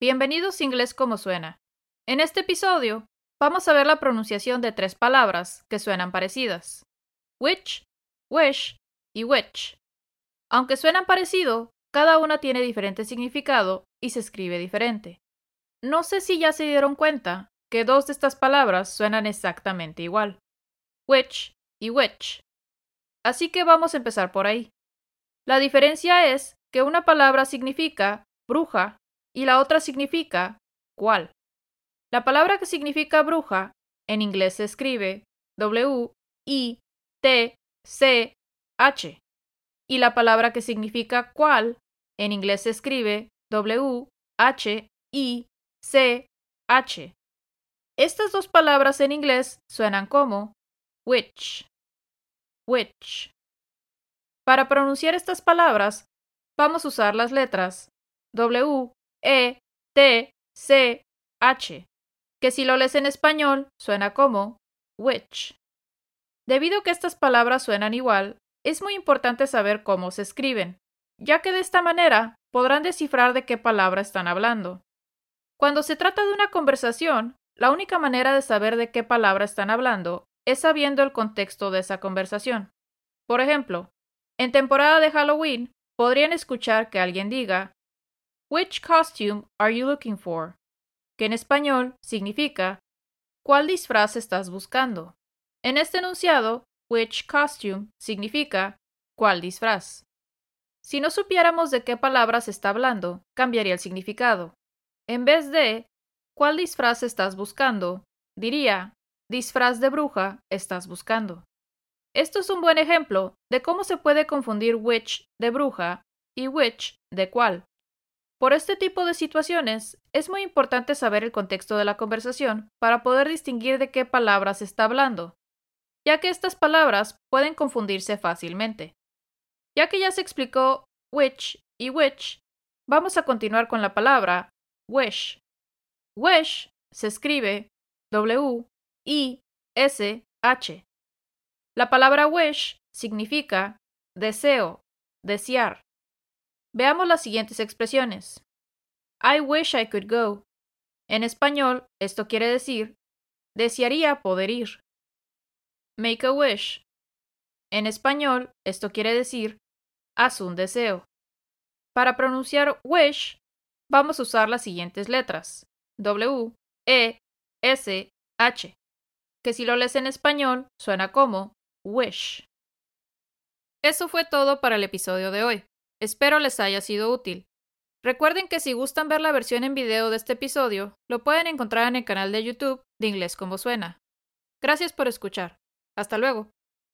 Bienvenidos a Inglés como suena. En este episodio vamos a ver la pronunciación de tres palabras que suenan parecidas. Which, wish y which. Aunque suenan parecido, cada una tiene diferente significado y se escribe diferente. No sé si ya se dieron cuenta que dos de estas palabras suenan exactamente igual. Which y which. Así que vamos a empezar por ahí. La diferencia es que una palabra significa bruja y la otra significa cuál. La palabra que significa bruja en inglés se escribe W I T C H y la palabra que significa cuál en inglés se escribe W H I C H. Estas dos palabras en inglés suenan como which, which. Para pronunciar estas palabras, vamos a usar las letras W, E, T, C, H, que si lo lees en español suena como which. Debido a que estas palabras suenan igual, es muy importante saber cómo se escriben, ya que de esta manera podrán descifrar de qué palabra están hablando. Cuando se trata de una conversación, la única manera de saber de qué palabra están hablando es sabiendo el contexto de esa conversación. Por ejemplo, en temporada de Halloween podrían escuchar que alguien diga Which costume are you looking for? que en español significa ¿cuál disfraz estás buscando? En este enunciado, which costume significa ¿cuál disfraz? Si no supiéramos de qué palabra se está hablando, cambiaría el significado. En vez de ¿cuál disfraz estás buscando? diría disfraz de bruja estás buscando. Esto es un buen ejemplo de cómo se puede confundir witch de bruja y witch de cuál. Por este tipo de situaciones, es muy importante saber el contexto de la conversación para poder distinguir de qué palabras está hablando, ya que estas palabras pueden confundirse fácilmente. Ya que ya se explicó which y which, vamos a continuar con la palabra wish. Wish se escribe W I S H. La palabra wish significa deseo, desear. Veamos las siguientes expresiones. I wish I could go. En español, esto quiere decir desearía poder ir. Make a wish. En español, esto quiere decir haz un deseo. Para pronunciar wish, vamos a usar las siguientes letras: W, E, S, H, que si lo lees en español suena como wish. Eso fue todo para el episodio de hoy. Espero les haya sido útil. Recuerden que si gustan ver la versión en video de este episodio, lo pueden encontrar en el canal de YouTube de Inglés como suena. Gracias por escuchar. Hasta luego.